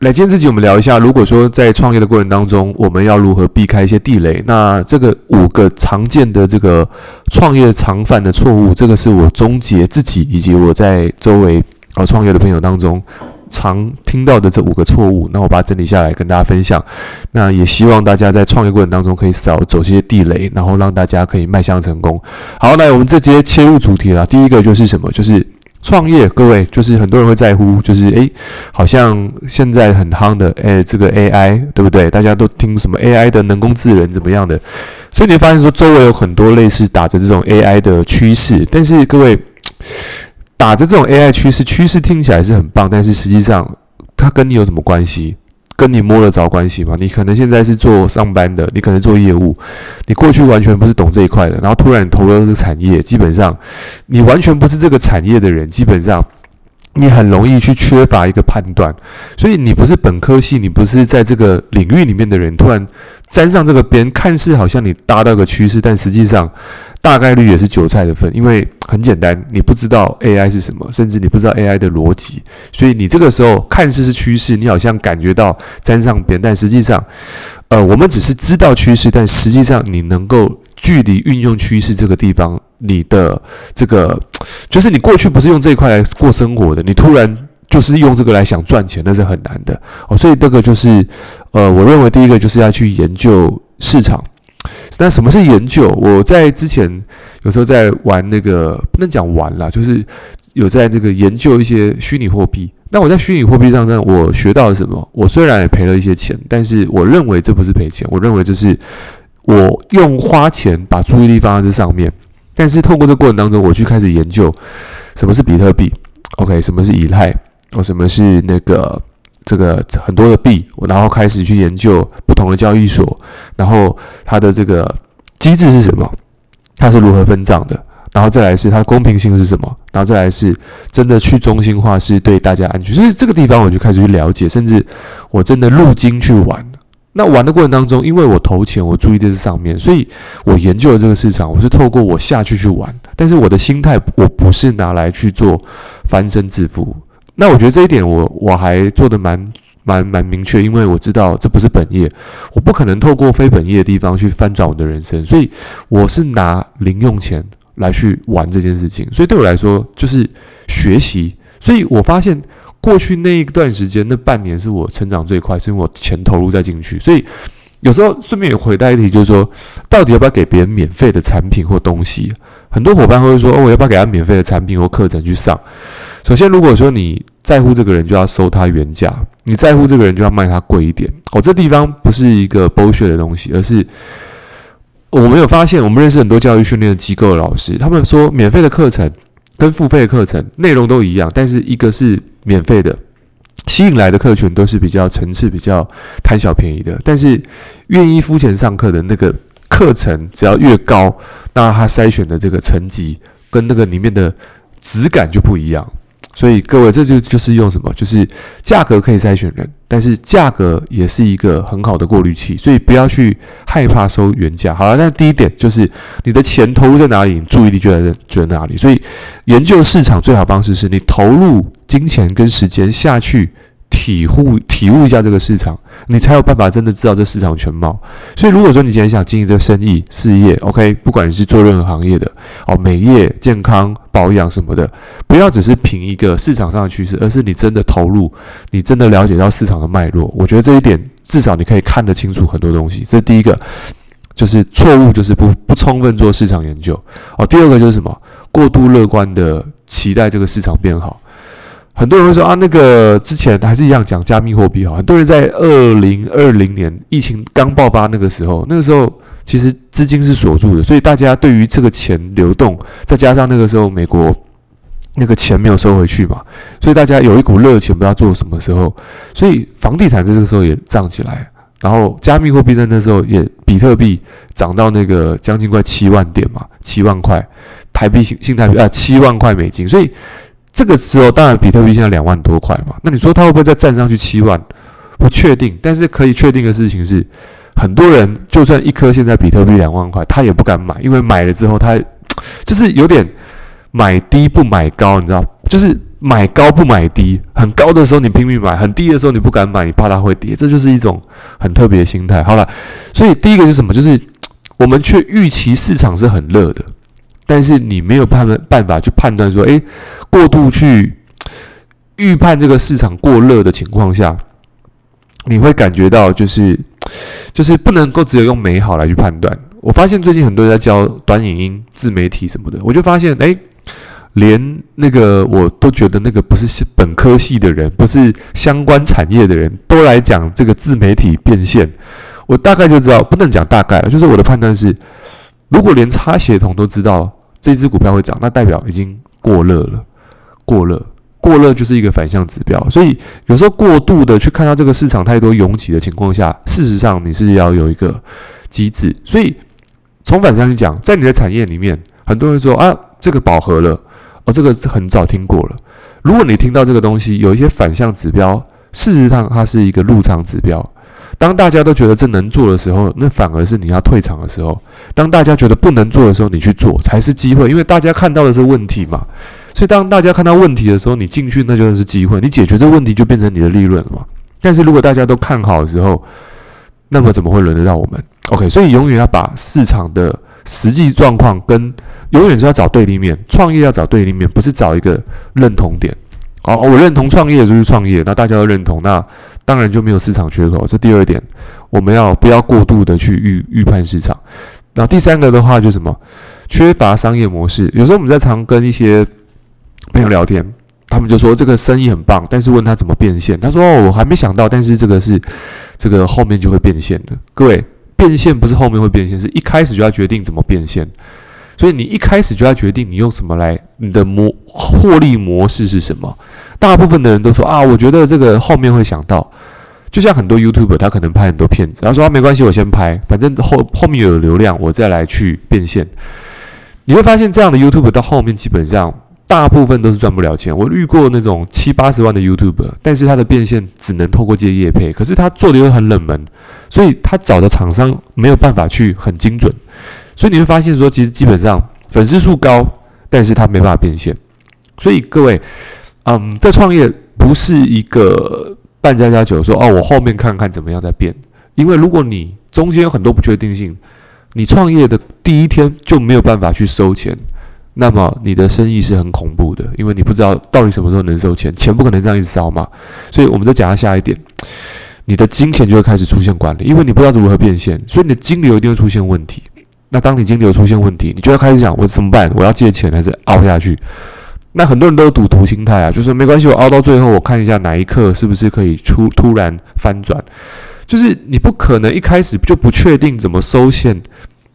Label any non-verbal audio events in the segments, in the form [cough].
来，今天这集我们聊一下，如果说在创业的过程当中，我们要如何避开一些地雷？那这个五个常见的这个创业常犯的错误，这个是我总结自己以及我在周围呃创业的朋友当中常听到的这五个错误。那我把它整理下来跟大家分享。那也希望大家在创业过程当中可以少走些地雷，然后让大家可以迈向成功。好，那我们这直接切入主题了。第一个就是什么？就是。创业，各位就是很多人会在乎，就是诶，好像现在很夯的诶，这个 AI 对不对？大家都听什么 AI 的人工智能怎么样的？所以你会发现说，周围有很多类似打着这种 AI 的趋势，但是各位打着这种 AI 趋势，趋势听起来是很棒，但是实际上它跟你有什么关系？跟你摸得着关系吗？你可能现在是做上班的，你可能做业务，你过去完全不是懂这一块的，然后突然投入这个产业，基本上你完全不是这个产业的人，基本上你很容易去缺乏一个判断。所以你不是本科系，你不是在这个领域里面的人，突然沾上这个边，看似好像你搭到个趋势，但实际上。大概率也是韭菜的份，因为很简单，你不知道 AI 是什么，甚至你不知道 AI 的逻辑，所以你这个时候看似是趋势，你好像感觉到沾上边，但实际上，呃，我们只是知道趋势，但实际上你能够距离运用趋势这个地方，你的这个就是你过去不是用这一块来过生活的，你突然就是用这个来想赚钱，那是很难的哦。所以这个就是，呃，我认为第一个就是要去研究市场。那什么是研究？我在之前有时候在玩那个，不能讲玩啦，就是有在这个研究一些虚拟货币。那我在虚拟货币上呢，我学到了什么？我虽然也赔了一些钱，但是我认为这不是赔钱，我认为这是我用花钱把注意力放在这上面。但是透过这过程当中，我去开始研究什么是比特币，OK，什么是以太，哦，什么是那个。这个很多的币，我然后开始去研究不同的交易所，然后它的这个机制是什么？它是如何分账的？然后再来是它公平性是什么？然后再来是真的去中心化是对大家安全。所以这个地方我就开始去了解，甚至我真的入金去玩。那玩的过程当中，因为我投钱，我注意的是上面，所以我研究了这个市场，我是透过我下去去玩。但是我的心态，我不是拿来去做翻身致富。那我觉得这一点我我还做得蛮蛮蛮明确，因为我知道这不是本业，我不可能透过非本业的地方去翻转我的人生，所以我是拿零用钱来去玩这件事情，所以对我来说就是学习。所以我发现过去那一段时间，那半年是我成长最快，是因为我钱投入再进去。所以有时候顺便也回答一题，就是说到底要不要给别人免费的产品或东西？很多伙伴会说，哦，我要不要给他免费的产品或课程去上？首先，如果说你在乎这个人，就要收他原价；你在乎这个人，就要卖他贵一点。哦，这地方不是一个剥削的东西，而是我们有发现，我们认识很多教育训练机构的老师，他们说免费的课程跟付费的课程内容都一样，但是一个是免费的，吸引来的客群都是比较层次比较贪小便宜的，但是愿意付钱上课的那个课程只要越高，那他筛选的这个层级跟那个里面的质感就不一样。所以各位，这就就是用什么？就是价格可以筛选人，但是价格也是一个很好的过滤器。所以不要去害怕收原价。好了，那第一点就是你的钱投入在哪里，你注意力就在就在哪里。所以研究市场最好方式是你投入金钱跟时间下去。体悟体悟一下这个市场，你才有办法真的知道这市场全貌。所以，如果说你今天想经营这个生意事业，OK，不管你是做任何行业的哦，美业、健康、保养什么的，不要只是凭一个市场上的趋势，而是你真的投入，你真的了解到市场的脉络。我觉得这一点至少你可以看得清楚很多东西。这是第一个，就是错误就是不不充分做市场研究哦。第二个就是什么？过度乐观的期待这个市场变好。很多人会说啊，那个之前还是一样讲加密货币哈。很多人在二零二零年疫情刚爆发那个时候，那个时候其实资金是锁住的，所以大家对于这个钱流动，再加上那个时候美国那个钱没有收回去嘛，所以大家有一股热情，不知道做什么时候，所以房地产在这个时候也涨起来，然后加密货币在那时候也比特币涨到那个将近快七万点嘛，七万块台币新新台币啊，七万块美金，所以。这个时候，当然比特币现在两万多块嘛，那你说它会不会再站上去七万？不确定，但是可以确定的事情是，很多人就算一颗现在比特币两万块，他也不敢买，因为买了之后他 [tsk] 就是有点买低不买高，你知道，就是买高不买低，很高的时候你拼命买，很低的时候你不敢买，你怕它会跌，这就是一种很特别的心态。好了，所以第一个是什么？就是我们却预期市场是很热的，但是你没有判办法去判断说，诶，过度去预判这个市场过热的情况下，你会感觉到就是就是不能够只有用美好来去判断。我发现最近很多人在教短影音、自媒体什么的，我就发现，诶。连那个我都觉得那个不是本科系的人，不是相关产业的人都来讲这个自媒体变现，我大概就知道，不能讲大概，就是我的判断是，如果连插协同都知道这只股票会涨，那代表已经过热了，过热，过热就是一个反向指标。所以有时候过度的去看到这个市场太多拥挤的情况下，事实上你是要有一个机制。所以从反向去讲，在你的产业里面，很多人说啊，这个饱和了。哦，这个是很早听过了。如果你听到这个东西有一些反向指标，事实上它是一个入场指标。当大家都觉得这能做的时候，那反而是你要退场的时候。当大家觉得不能做的时候，你去做才是机会，因为大家看到的是问题嘛。所以当大家看到问题的时候，你进去那就是机会，你解决这个问题就变成你的利润了嘛。但是如果大家都看好的时候，那么怎么会轮得到我们？OK，所以永远要把市场的实际状况跟永远是要找对立面，创业要找对立面，不是找一个认同点。好，我认同创业就是创业，那大家都认同，那当然就没有市场缺口。这第二点，我们要不要过度的去预预判市场？然后第三个的话就是什么？缺乏商业模式。有时候我们在常跟一些朋友聊天，他们就说这个生意很棒，但是问他怎么变现，他说哦，我还没想到，但是这个是这个后面就会变现的。各位，变现不是后面会变现，是一开始就要决定怎么变现。所以你一开始就要决定你用什么来，你的模获利模式是什么？大部分的人都说啊，我觉得这个后面会想到，就像很多 YouTube，他可能拍很多片子，他说啊，没关系，我先拍，反正后后面有流量，我再来去变现。你会发现这样的 YouTube 到后面基本上大部分都是赚不了钱。我遇过那种七八十万的 YouTube，但是他的变现只能透过这些业配，可是他做的又很冷门，所以他找的厂商没有办法去很精准。所以你会发现说，其实基本上粉丝数高，但是他没办法变现。所以各位，嗯，在创业不是一个半家家酒，说哦，我后面看看怎么样再变。因为如果你中间有很多不确定性，你创业的第一天就没有办法去收钱，那么你的生意是很恐怖的，因为你不知道到底什么时候能收钱，钱不可能这样一直烧嘛。所以我们就讲到下一点，你的金钱就会开始出现管理，因为你不知道如何变现，所以你的金流一定会出现问题。那当你金流出现问题，你就要开始想我怎么办？我要借钱还是熬下去？那很多人都有赌徒心态啊，就是没关系，我熬到最后，我看一下哪一刻是不是可以出突然翻转。就是你不可能一开始就不确定怎么收线，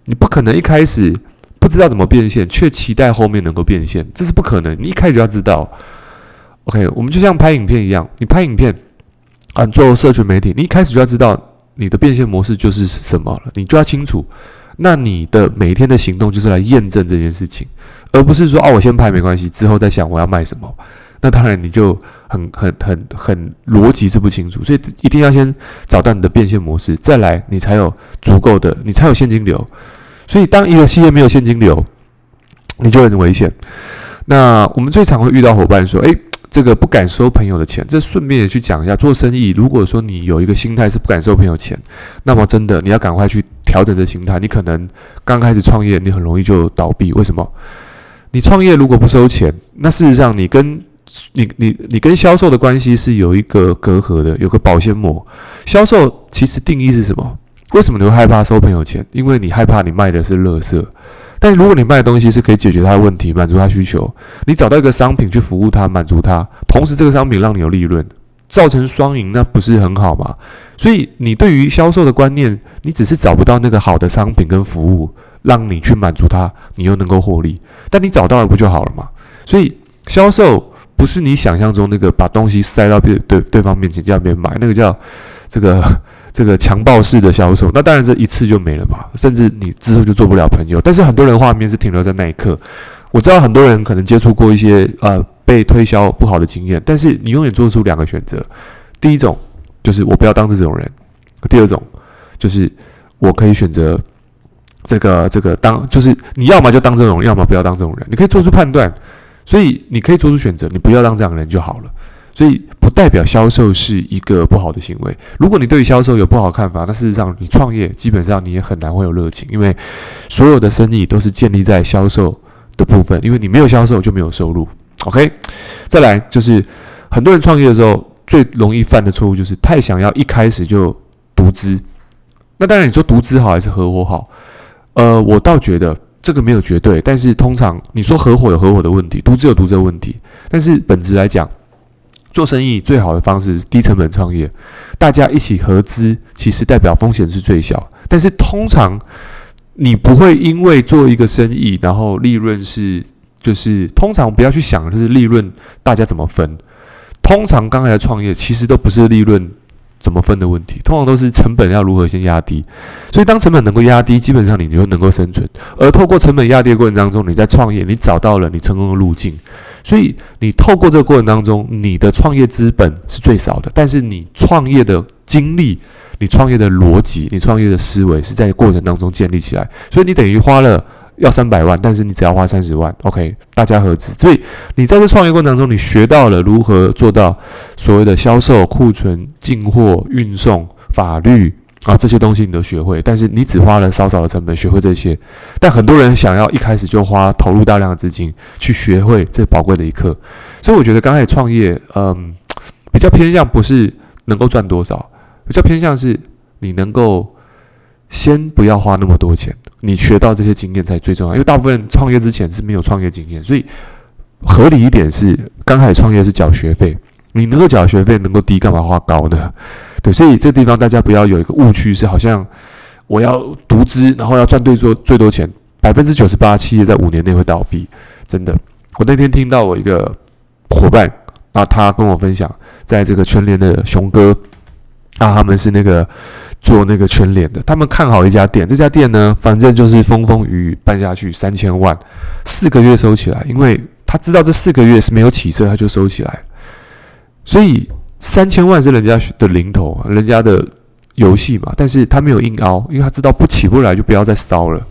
你不可能一开始不知道怎么变现，却期待后面能够变现，这是不可能。你一开始就要知道，OK，我们就像拍影片一样，你拍影片啊，做社群媒体，你一开始就要知道你的变现模式就是什么了，你就要清楚。那你的每一天的行动就是来验证这件事情，而不是说哦，我先拍没关系，之后再想我要卖什么。那当然你就很很很很逻辑是不清楚，所以一定要先找到你的变现模式，再来你才有足够的，你才有现金流。所以当一个企业没有现金流，你就很危险。那我们最常会遇到伙伴说，诶。这个不敢收朋友的钱，这顺便也去讲一下做生意。如果说你有一个心态是不敢收朋友钱，那么真的你要赶快去调整的心态。你可能刚开始创业，你很容易就倒闭。为什么？你创业如果不收钱，那事实上你跟你你你跟销售的关系是有一个隔阂的，有个保鲜膜。销售其实定义是什么？为什么你会害怕收朋友钱？因为你害怕你卖的是垃圾。但如果你卖的东西是可以解决他的问题，满足他需求，你找到一个商品去服务他，满足他，同时这个商品让你有利润，造成双赢，那不是很好吗？所以你对于销售的观念，你只是找不到那个好的商品跟服务，让你去满足他，你又能够获利。但你找到了不就好了吗？所以销售不是你想象中那个把东西塞到对对对方面前叫别人买，那个叫这个。[laughs] 这个强暴式的销售，那当然这一次就没了嘛，甚至你之后就做不了朋友。但是很多人画面是停留在那一刻。我知道很多人可能接触过一些呃被推销不好的经验，但是你永远做出两个选择：第一种就是我不要当这种人；第二种就是我可以选择这个这个当，就是你要么就当这种人，要么不要当这种人。你可以做出判断。所以你可以做出选择，你不要当这样的人就好了。所以不代表销售是一个不好的行为。如果你对销售有不好的看法，那事实上你创业基本上你也很难会有热情，因为所有的生意都是建立在销售的部分，因为你没有销售就没有收入。OK，再来就是很多人创业的时候最容易犯的错误就是太想要一开始就独资。那当然你说独资好还是合伙好？呃，我倒觉得这个没有绝对，但是通常你说合伙有合伙的问题，独资有独资的问题，但是本质来讲。做生意最好的方式是低成本创业，大家一起合资，其实代表风险是最小。但是通常你不会因为做一个生意，然后利润是就是通常不要去想就是利润大家怎么分。通常刚开始创业其实都不是利润怎么分的问题，通常都是成本要如何先压低。所以当成本能够压低，基本上你就能够生存。而透过成本压低的过程当中，你在创业，你找到了你成功的路径。所以，你透过这个过程当中，你的创业资本是最少的，但是你创业的经历、你创业的逻辑、你创业的思维是在过程当中建立起来。所以你等于花了要三百万，但是你只要花三十万，OK，大家合资。所以你在这创业过程当中，你学到了如何做到所谓的销售、库存、进货、运送、法律。啊，这些东西你都学会，但是你只花了少少的成本学会这些，但很多人想要一开始就花投入大量的资金去学会这宝贵的一课，所以我觉得刚开始创业，嗯，比较偏向不是能够赚多少，比较偏向是你能够先不要花那么多钱，你学到这些经验才最重要，因为大部分创业之前是没有创业经验，所以合理一点是刚开始创业是缴学费，你能够缴学费能够低，干嘛花高呢？对，所以这地方大家不要有一个误区，是好像我要独资，然后要赚最多最多钱，百分之九十八企业在五年内会倒闭，真的。我那天听到我一个伙伴啊，他跟我分享，在这个全联的熊哥啊，他们是那个做那个全联的，他们看好一家店，这家店呢，反正就是风风雨雨办下去，三千万，四个月收起来，因为他知道这四个月是没有起色，他就收起来，所以。三千万是人家的零头，人家的游戏嘛，但是他没有硬凹，因为他知道不起不来就不要再烧了，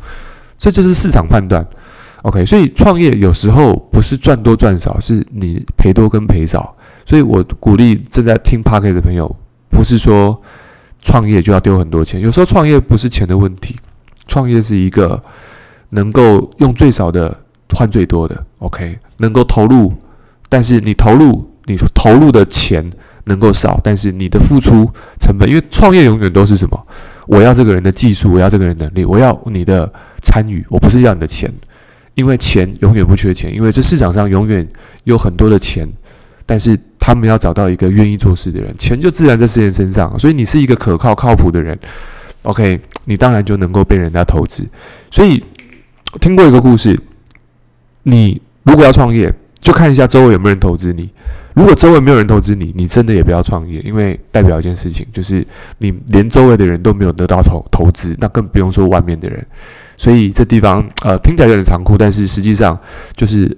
所以这是市场判断。OK，所以创业有时候不是赚多赚少，是你赔多跟赔少。所以我鼓励正在听 Podcast 的朋友，不是说创业就要丢很多钱，有时候创业不是钱的问题，创业是一个能够用最少的换最多的。OK，能够投入，但是你投入你投入的钱。能够少，但是你的付出成本，因为创业永远都是什么？我要这个人的技术，我要这个人能力，我要你的参与，我不是要你的钱，因为钱永远不缺钱，因为这市场上永远有很多的钱，但是他们要找到一个愿意做事的人，钱就自然在这些人身上，所以你是一个可靠靠谱的人，OK，你当然就能够被人家投资。所以听过一个故事，你如果要创业，就看一下周围有没有人投资你。如果周围没有人投资你，你真的也不要创业，因为代表一件事情，就是你连周围的人都没有得到投投资，那更不用说外面的人。所以这地方呃听起来有点残酷，但是实际上就是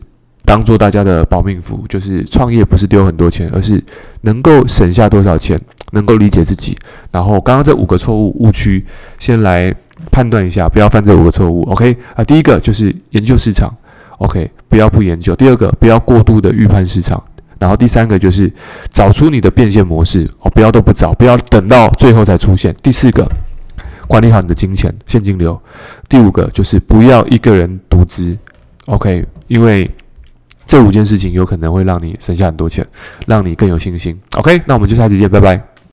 当做大家的保命符，就是创业不是丢很多钱，而是能够省下多少钱，能够理解自己。然后刚刚这五个错误误区，先来判断一下，不要犯这五个错误。OK 啊，第一个就是研究市场，OK，不要不研究。第二个，不要过度的预判市场。然后第三个就是找出你的变现模式哦，不要都不找，不要等到最后才出现。第四个，管理好你的金钱现金流。第五个就是不要一个人独资，OK，因为这五件事情有可能会让你省下很多钱，让你更有信心。OK，那我们就下期见，拜拜。